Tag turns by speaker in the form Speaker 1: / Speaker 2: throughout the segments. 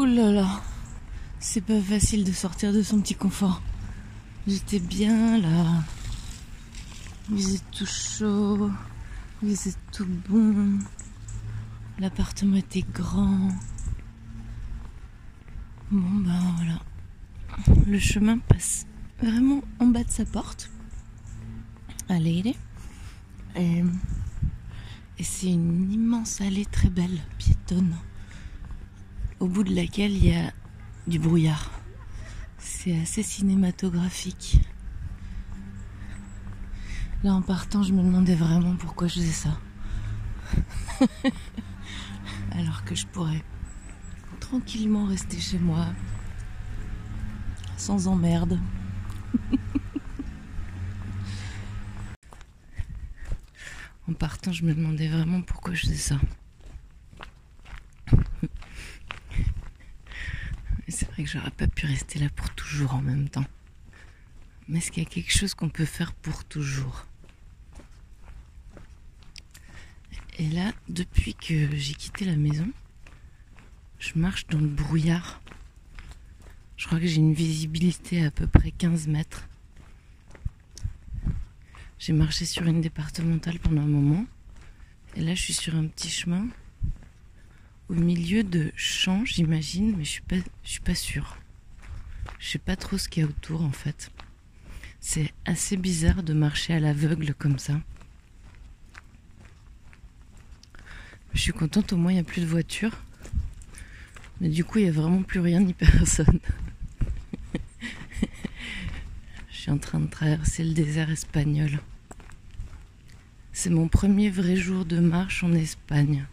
Speaker 1: Ouh c'est pas facile de sortir de son petit confort. J'étais bien là. Il faisait tout chaud, il faisait tout bon. L'appartement était grand. Bon ben voilà. Le chemin passe vraiment en bas de sa porte. Allez, Et, et c'est une immense allée très belle, piétonne, au bout de laquelle il y a du brouillard. C'est assez cinématographique. Là, en partant, je me demandais vraiment pourquoi je faisais ça. Alors que je pourrais tranquillement rester chez moi, sans emmerde. en partant, je me demandais vraiment pourquoi je faisais ça. c'est vrai que j'aurais pas pu rester là pour toujours en même temps. Mais est-ce qu'il y a quelque chose qu'on peut faire pour toujours? Et là, depuis que j'ai quitté la maison, je marche dans le brouillard. Je crois que j'ai une visibilité à peu près 15 mètres. J'ai marché sur une départementale pendant un moment. Et là, je suis sur un petit chemin au milieu de champs, j'imagine, mais je suis pas, suis pas sûre. Je sais pas trop ce qu'il y a autour en fait. C'est assez bizarre de marcher à l'aveugle comme ça. Je suis contente, au moins il n'y a plus de voitures. Mais du coup, il n'y a vraiment plus rien ni personne. Je suis en train de traverser le désert espagnol. C'est mon premier vrai jour de marche en Espagne.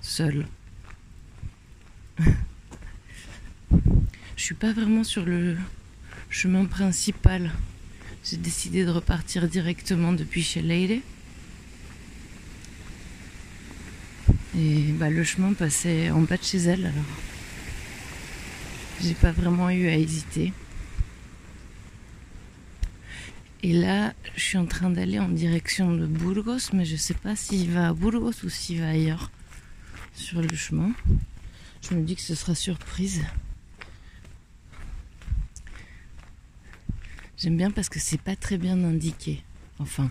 Speaker 1: Seul. Je suis pas vraiment sur le chemin principal. J'ai décidé de repartir directement depuis chez Leire. Et bah, le chemin passait en bas de chez elle, alors j'ai pas vraiment eu à hésiter. Et là, je suis en train d'aller en direction de Burgos, mais je sais pas s'il va à Burgos ou s'il va ailleurs sur le chemin. Je me dis que ce sera surprise. J'aime bien parce que c'est pas très bien indiqué. Enfin,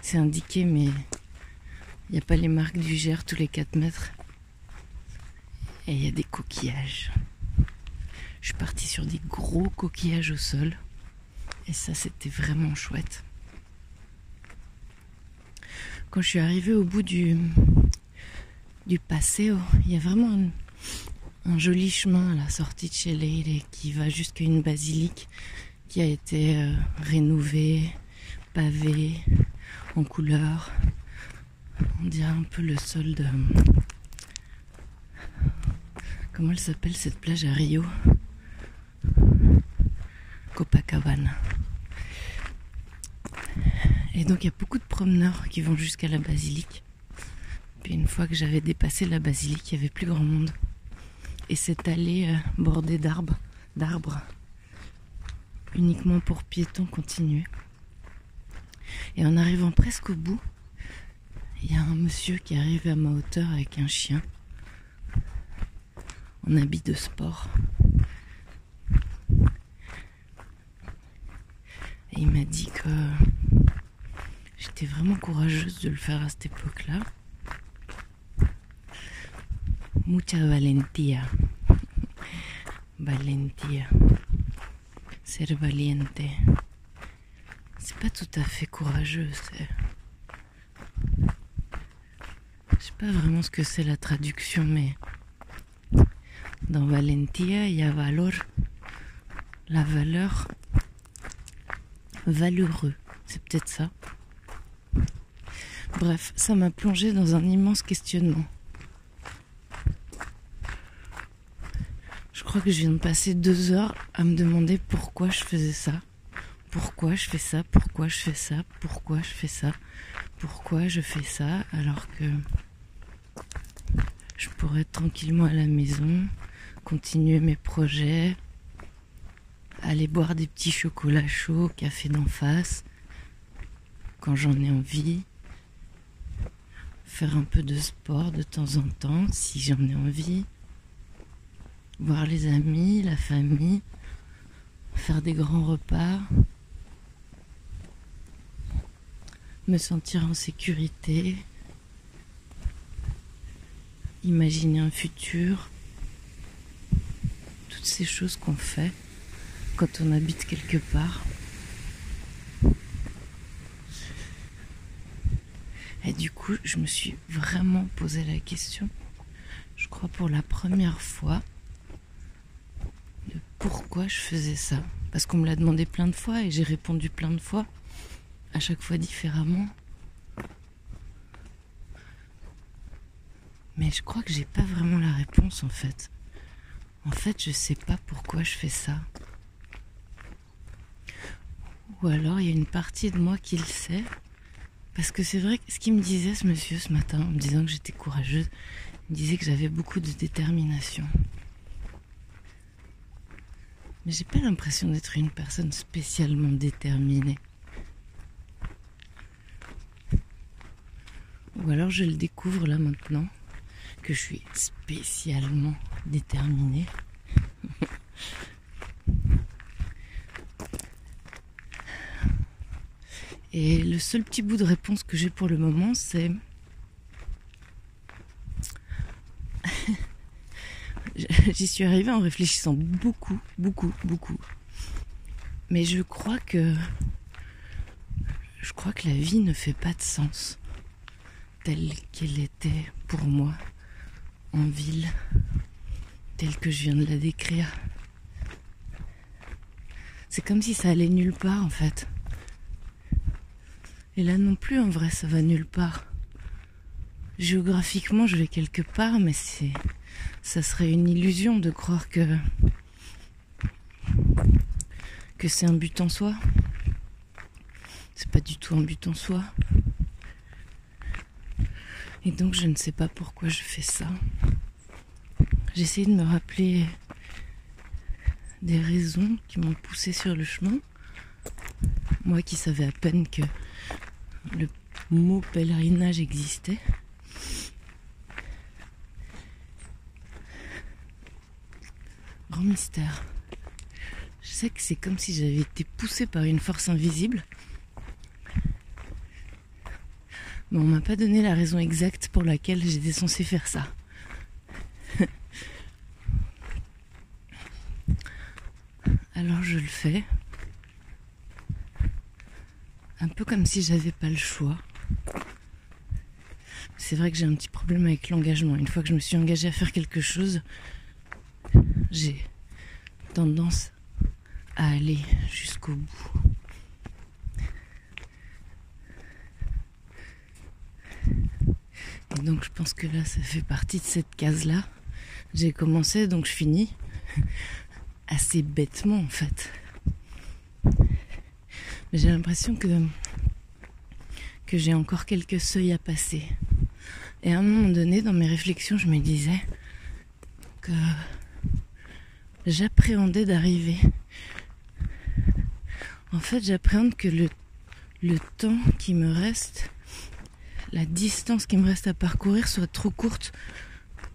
Speaker 1: c'est indiqué, mais il n'y a pas les marques du Gers tous les 4 mètres. Et il y a des coquillages. Je suis partie sur des gros coquillages au sol. Et ça, c'était vraiment chouette. Quand je suis arrivée au bout du, du Paseo, il y a vraiment un, joli chemin à la sortie de chez Leire qui va jusqu'à une basilique qui a été euh, rénovée, pavée, en couleur. On dirait un peu le sol de. Comment elle s'appelle cette plage à Rio? Copacabana. Et donc il y a beaucoup de promeneurs qui vont jusqu'à la basilique. Puis une fois que j'avais dépassé la basilique, il n'y avait plus grand monde. Et cette allée euh, bordée d'arbres, d'arbres, uniquement pour piétons continuait. Et en arrivant presque au bout, il y a un monsieur qui arrive à ma hauteur avec un chien en habit de sport. Et il m'a dit que j'étais vraiment courageuse de le faire à cette époque-là. Mucha valentía. Valentía. Ser valiente. C'est pas tout à fait courageux, c'est pas vraiment ce que c'est la traduction, mais dans Valentia, il y a valor, la valeur, valeureux. C'est peut-être ça. Bref, ça m'a plongé dans un immense questionnement. Crois que je viens de passer deux heures à me demander pourquoi je faisais ça. Pourquoi je fais ça Pourquoi je fais ça Pourquoi je fais ça Pourquoi je fais ça alors que je pourrais tranquillement à la maison, continuer mes projets, aller boire des petits chocolats chauds au café d'en face, quand j'en ai envie, faire un peu de sport de temps en temps si j'en ai envie, voir les amis, la famille, faire des grands repas, me sentir en sécurité, imaginer un futur, toutes ces choses qu'on fait quand on habite quelque part. Et du coup, je me suis vraiment posé la question, je crois pour la première fois, pourquoi je faisais ça? Parce qu'on me l'a demandé plein de fois et j'ai répondu plein de fois, à chaque fois différemment. Mais je crois que j'ai pas vraiment la réponse en fait. En fait, je sais pas pourquoi je fais ça. Ou alors il y a une partie de moi qui le sait parce que c'est vrai que ce qu'il me disait ce monsieur ce matin, en me disant que j'étais courageuse, il me disait que j'avais beaucoup de détermination. J'ai pas l'impression d'être une personne spécialement déterminée. Ou alors je le découvre là maintenant, que je suis spécialement déterminée. Et le seul petit bout de réponse que j'ai pour le moment, c'est... J'y suis arrivée en réfléchissant beaucoup, beaucoup, beaucoup. Mais je crois que... Je crois que la vie ne fait pas de sens telle qu'elle était pour moi en ville, telle que je viens de la décrire. C'est comme si ça allait nulle part en fait. Et là non plus, en vrai, ça va nulle part. Géographiquement, je vais quelque part, mais c'est, ça serait une illusion de croire que c'est un but en soi. C'est pas du tout un but en soi. Et donc je ne sais pas pourquoi je fais ça. J'essaie de me rappeler des raisons qui m'ont poussé sur le chemin. Moi qui savais à peine que le mot pèlerinage existait. Mystère. Je sais que c'est comme si j'avais été poussée par une force invisible. Mais on m'a pas donné la raison exacte pour laquelle j'étais censée faire ça. Alors je le fais un peu comme si j'avais pas le choix. C'est vrai que j'ai un petit problème avec l'engagement. Une fois que je me suis engagée à faire quelque chose, j'ai tendance à aller jusqu'au bout. Donc je pense que là, ça fait partie de cette case-là. J'ai commencé, donc je finis. Assez bêtement en fait j'ai l'impression que, que j'ai encore quelques seuils à passer. Et à un moment donné, dans mes réflexions, je me disais que j'appréhendais d'arriver. En fait, j'appréhende que le, le temps qui me reste, la distance qui me reste à parcourir soit trop courte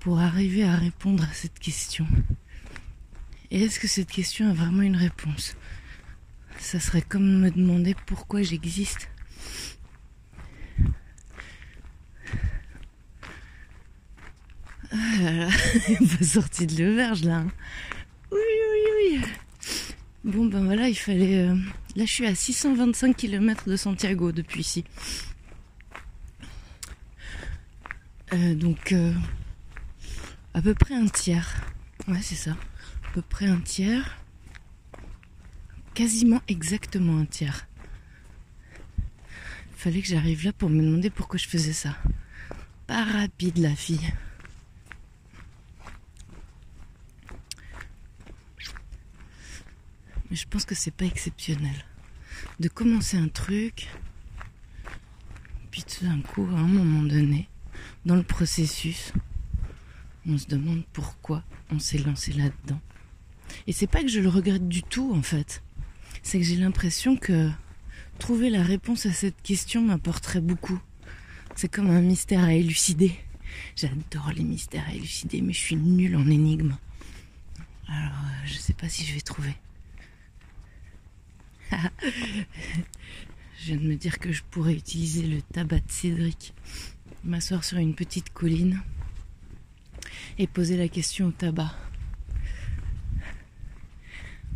Speaker 1: pour arriver à répondre à cette question. Et est-ce que cette question a vraiment une réponse? Ça serait comme me demander pourquoi j'existe. Ah là là, il pas sorti de l'auberge là. Hein. Oui, oui, oui. Bon ben voilà, il fallait... Euh, là je suis à 625 km de Santiago depuis ici. Euh, donc euh, à peu près un tiers. Ouais c'est ça. À peu près un tiers quasiment exactement un tiers. Fallait que j'arrive là pour me demander pourquoi je faisais ça. Pas rapide la fille. Mais je pense que c'est pas exceptionnel. De commencer un truc, puis tout d'un coup, à un moment donné, dans le processus, on se demande pourquoi on s'est lancé là-dedans. Et c'est pas que je le regrette du tout en fait c'est que j'ai l'impression que trouver la réponse à cette question m'apporterait beaucoup. C'est comme un mystère à élucider. J'adore les mystères à élucider, mais je suis nulle en énigmes. Alors, euh, je sais pas si je vais trouver. Je viens de me dire que je pourrais utiliser le tabac de Cédric, m'asseoir sur une petite colline et poser la question au tabac.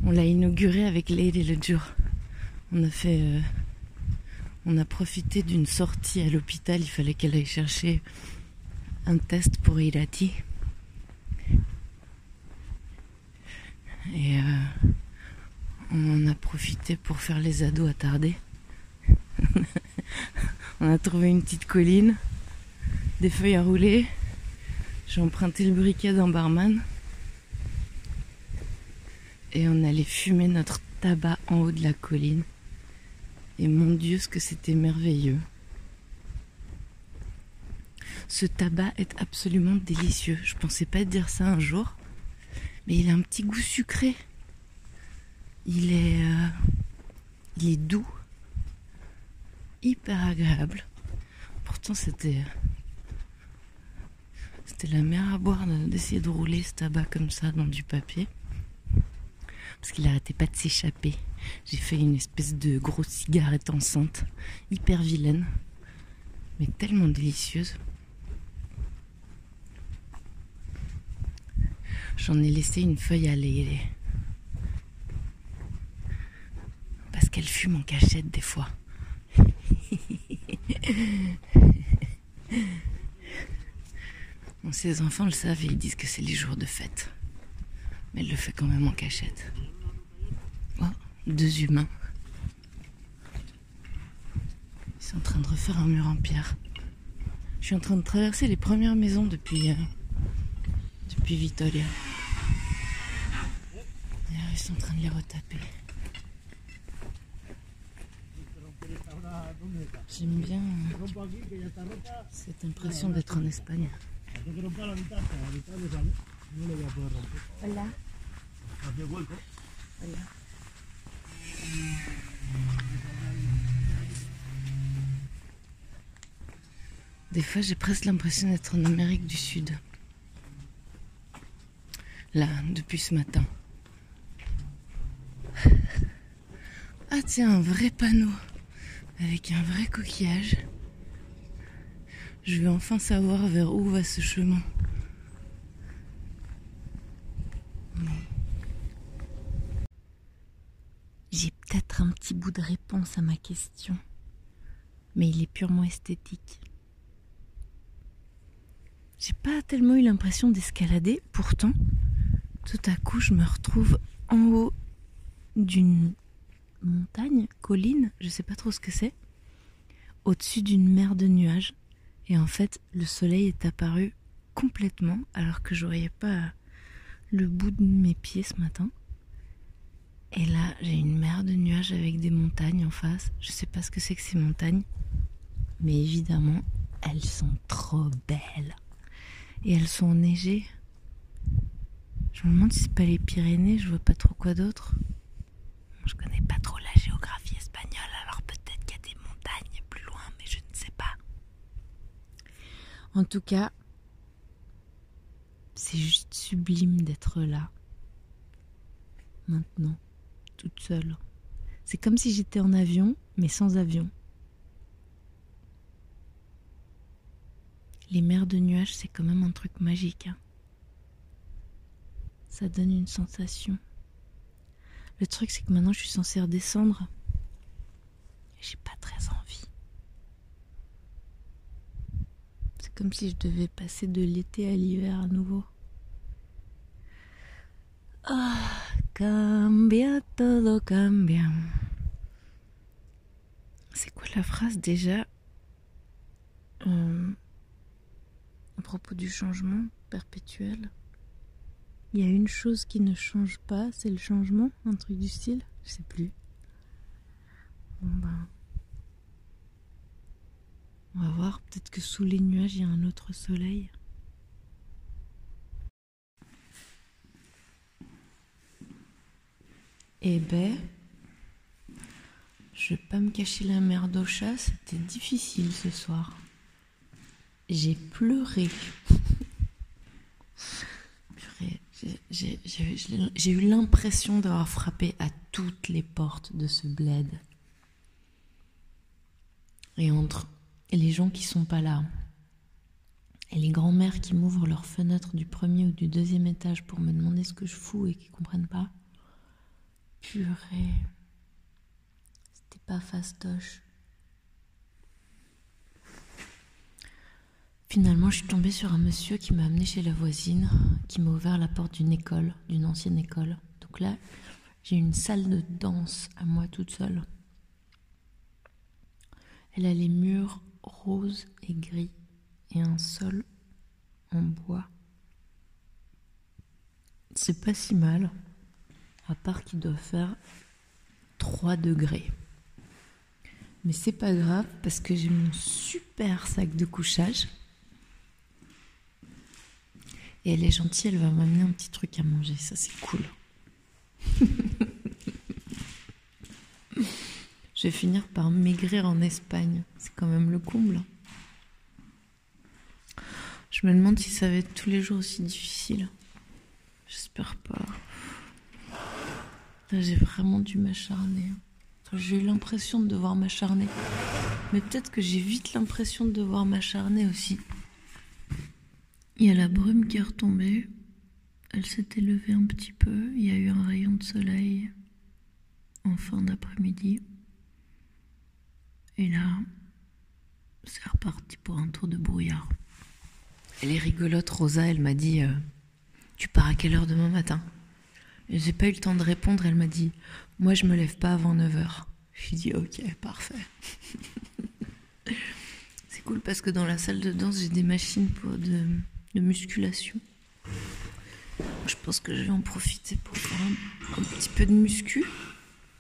Speaker 1: On l'a inauguré avec et le jour. On a fait. euh, on a profité d'une sortie à l'hôpital. Il fallait qu'elle aille chercher un test pour Irati. Et euh, on en a profité pour faire les ados attardés. on a trouvé une petite colline, des feuilles à rouler. J'ai emprunté le briquet d'un barman. Et on allait fumer notre tabac en haut de la colline. Et mon Dieu, ce que c'était merveilleux. Ce tabac est absolument délicieux. Je pensais pas dire ça un jour, mais il a un petit goût sucré. Il est, euh, il est doux, hyper agréable. Pourtant, c'était, la mer à boire de- d'essayer de rouler ce tabac comme ça dans du papier, parce qu'il arrêtait pas de s'échapper. J'ai fait une espèce de grosse cigarette enceinte, hyper vilaine, mais tellement délicieuse. J'en ai laissé une feuille à Léélé. Parce qu'elle fume en cachette des fois. Bon, ses enfants le savent et ils disent que c'est les jours de fête. Mais elle le fait quand même en cachette. Oh, deux humains. Ils sont en train de refaire un mur en pierre. Je suis en train de traverser les premières maisons depuis, euh, depuis Vitoria. Ils sont en train de les retaper. J'aime bien cette impression d'être en Espagne. Hola. Hola. Des fois, j'ai presque l'impression d'être en Amérique du Sud. Là, depuis ce matin. Ah tiens, un vrai panneau avec un vrai coquillage. Je vais enfin savoir vers où va ce chemin. J'ai peut-être un petit bout de réponse à ma question, mais il est purement esthétique. J'ai pas tellement eu l'impression d'escalader, pourtant, tout à coup, je me retrouve en haut d'une montagne, colline, je sais pas trop ce que c'est, au-dessus d'une mer de nuages. Et en fait, le soleil est apparu complètement, alors que je voyais pas le bout de mes pieds ce matin. Et là, j'ai une mer de nuages avec des montagnes en face. Je sais pas ce que c'est que ces montagnes, mais évidemment, elles sont trop belles. Et elles sont enneigées. Je me demande si c'est pas les Pyrénées, je vois pas trop quoi d'autre. Je connais pas trop la géographie espagnole, alors peut-être qu'il y a des montagnes plus loin, mais je ne sais pas. En tout cas, c'est juste sublime d'être là. Maintenant, toute seule. C'est comme si j'étais en avion, mais sans avion. Les mers de nuages, c'est quand même un truc magique. hein. Ça donne une sensation. Le truc, c'est que maintenant, je suis censée redescendre. J'ai pas très envie. C'est comme si je devais passer de l'été à l'hiver à nouveau. Ah, cambia todo cambia. C'est quoi la phrase déjà Euh, à propos du changement perpétuel? Il y a une chose qui ne change pas, c'est le changement, un truc du style Je sais plus. Bon ben. On va voir, peut-être que sous les nuages, il y a un autre soleil. Eh ben, je vais pas me cacher la merde au chat, c'était difficile ce soir. J'ai pleuré. J'ai eu l'impression d'avoir frappé à toutes les portes de ce bled. Et entre les gens qui sont pas là, et les grands-mères qui m'ouvrent leurs fenêtres du premier ou du deuxième étage pour me demander ce que je fous et qui comprennent pas, purée, c'était pas fastoche. Finalement, je suis tombée sur un monsieur qui m'a amené chez la voisine, qui m'a ouvert la porte d'une école, d'une ancienne école. Donc là, j'ai une salle de danse à moi toute seule. Elle a les murs roses et gris et un sol en bois. C'est pas si mal, à part qu'il doit faire 3 degrés. Mais c'est pas grave parce que j'ai mon super sac de couchage et elle est gentille, elle va m'amener un petit truc à manger, ça c'est cool. Je vais finir par maigrir en Espagne, c'est quand même le comble. Je me demande si ça va être tous les jours aussi difficile. J'espère pas. J'ai vraiment dû m'acharner. J'ai eu l'impression de devoir m'acharner. Mais peut-être que j'ai vite l'impression de devoir m'acharner aussi. Il y a la brume qui est retombée. Elle s'est élevée un petit peu. Il y a eu un rayon de soleil en fin d'après-midi. Et là, c'est reparti pour un tour de brouillard. Elle est rigolote, Rosa. Elle m'a dit euh, Tu pars à quelle heure demain matin? J'ai pas eu le temps de répondre. Elle m'a dit Moi, je me lève pas avant 9h. J'ai dit Ok, parfait. c'est cool parce que dans la salle de danse, j'ai des machines pour de de musculation. Je pense que je vais en profiter pour faire un, petit peu de muscu,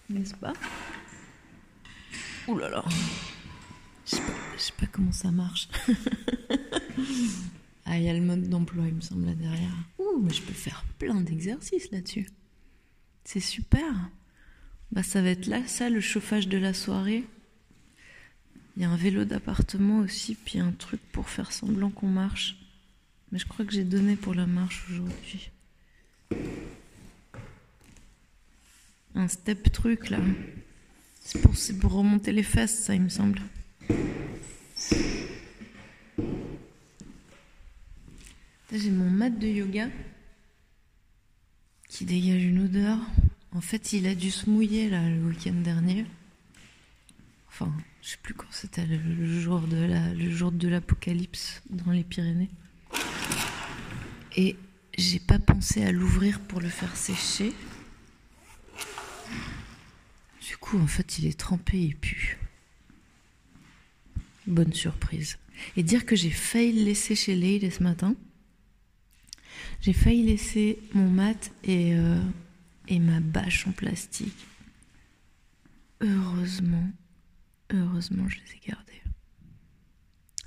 Speaker 1: n'est-ce pas? Ouh là là Je sais, sais pas comment ça marche. ah, il y a le mode d'emploi, il me semble, là derrière. Ouh, mais je peux faire plein d'exercices là-dessus. C'est super. Bah, ça va être là, ça, le chauffage de la soirée. Il y a un vélo d'appartement aussi, puis un truc pour faire semblant qu'on marche. Mais je crois que j'ai donné pour la marche aujourd'hui. Un step truc là. C'est pour, pour remonter les fesses, ça, il me semble. J'ai mon mat de yoga qui dégage une odeur. En fait, il a dû se mouiller là le week-end dernier. Enfin, je sais plus quand c'était le jour de la, le jour de l'apocalypse dans les Pyrénées. Et j'ai pas pensé à l'ouvrir pour le faire sécher. Du coup, en fait, il est trempé et pue. Bonne surprise. Et dire que j'ai failli le laisser chez Leïd ce matin. J'ai failli laisser mon mat et, euh, et ma bâche en plastique. Heureusement, heureusement, je les ai gardés.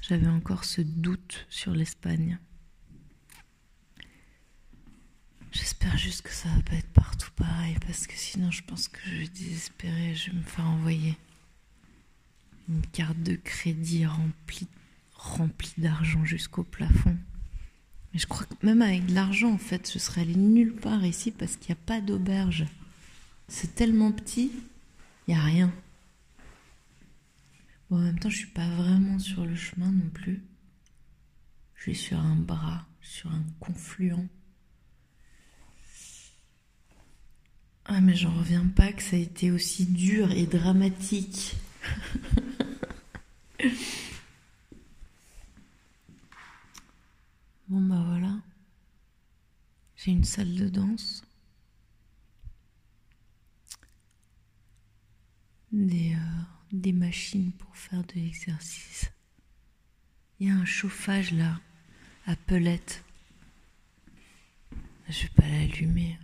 Speaker 1: J'avais encore ce doute sur l'Espagne. J'espère juste que ça va pas être partout pareil parce que sinon je pense que je vais désespérer, je vais me faire envoyer une carte de crédit remplie, remplie d'argent jusqu'au plafond. Mais je crois que même avec de l'argent, en fait, je serais allée nulle part ici parce qu'il n'y a pas d'auberge. C'est tellement petit, il n'y a rien. Bon, en même temps, je suis pas vraiment sur le chemin non plus. Je suis sur un bras, sur un confluent. Ah mais j'en reviens pas que ça a été aussi dur et dramatique. bon bah voilà. J'ai une salle de danse. Des, euh, des machines pour faire de l'exercice. Il y a un chauffage là, à pelette. Je vais pas l'allumer.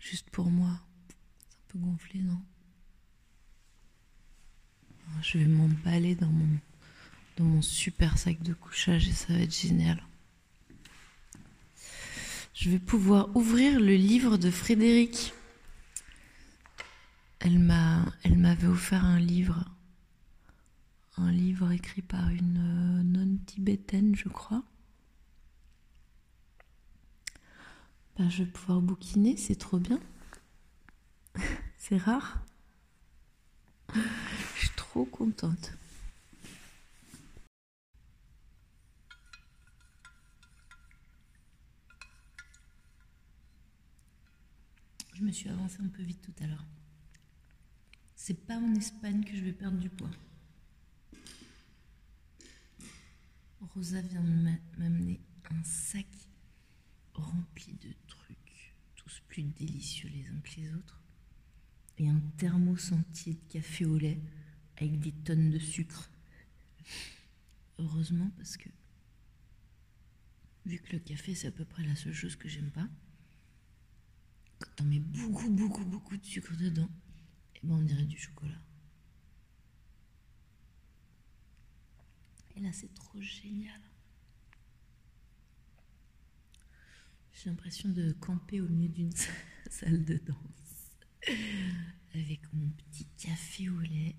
Speaker 1: Juste pour moi. C'est un peu gonflé, non? Je vais m'emballer dans mon, dans mon super sac de couchage et ça va être génial. Je vais pouvoir ouvrir le livre de Frédéric. Elle m'a, elle m'avait offert un livre, un livre écrit par une euh, non tibétaine, je crois. Bah, je vais pouvoir bouquiner, c'est trop bien. c'est rare. Je suis trop contente. Je me suis avancée un peu vite tout à l'heure. C'est pas en Espagne que je vais perdre du poids. Rosa vient de m'amener un sac rempli de plus délicieux les uns que les autres, et un thermos entier de café au lait avec des tonnes de sucre. Heureusement parce que vu que le café c'est à peu près la seule chose que j'aime pas, quand on met beaucoup beaucoup beaucoup de sucre dedans, et eh ben on dirait du chocolat. Et là c'est trop génial. J'ai l'impression de camper au milieu d'une salle de danse avec mon petit café au lait,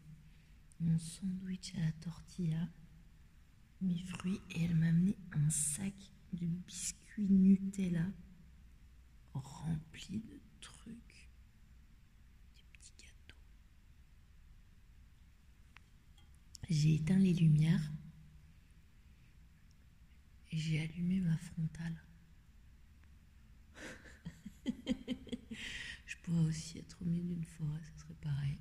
Speaker 1: mon sandwich à la tortilla, mes fruits et elle m'a amené un sac de biscuits Nutella rempli de trucs, des petits gâteaux. J'ai éteint les lumières et j'ai allumé ma frontale. je pourrais aussi être au milieu d'une forêt, ce serait pareil.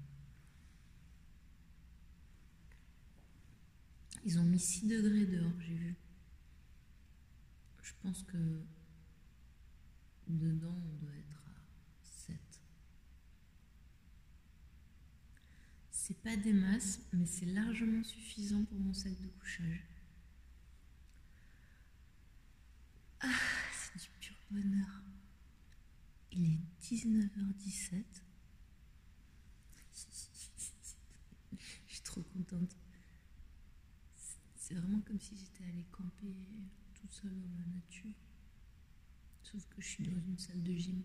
Speaker 1: Ils ont mis 6 degrés dehors, j'ai vu. Je pense que dedans, on doit être à 7. C'est pas des masses, mais c'est largement suffisant pour mon sac de couchage. Ah, c'est du pur bonheur. Il est 19h17. Je suis trop contente. C'est vraiment comme si j'étais allée camper toute seule dans la nature. Sauf que je suis dans une salle de gym.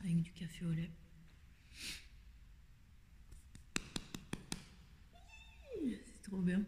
Speaker 1: Avec du café au lait. C'est trop bien.